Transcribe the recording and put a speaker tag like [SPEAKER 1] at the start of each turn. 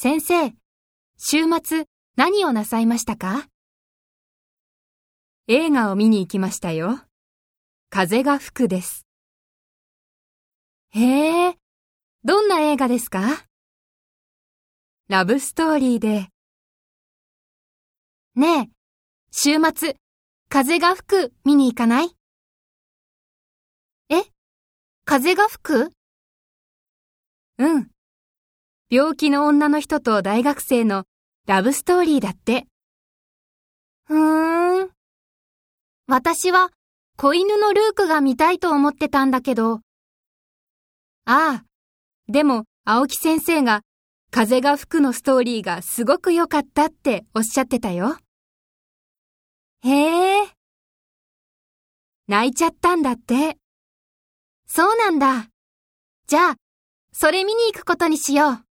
[SPEAKER 1] 先生、週末何をなさいましたか？
[SPEAKER 2] 映画を見に行きましたよ。風が吹くです。
[SPEAKER 1] へえ、どんな映画ですか？
[SPEAKER 2] ラブストーリーで、
[SPEAKER 1] ねえ、週末、風が吹く見に行かない？え風が吹く？
[SPEAKER 2] うん。病気の女の人と大学生のラブストーリーだって。
[SPEAKER 1] ふーん。私は子犬のルークが見たいと思ってたんだけど。
[SPEAKER 2] ああ。でも、青木先生が、風が吹くのストーリーがすごく良かったっておっしゃってたよ。
[SPEAKER 1] へえ、
[SPEAKER 2] 泣いちゃったんだって。
[SPEAKER 1] そうなんだ。じゃあ、それ見に行くことにしよう。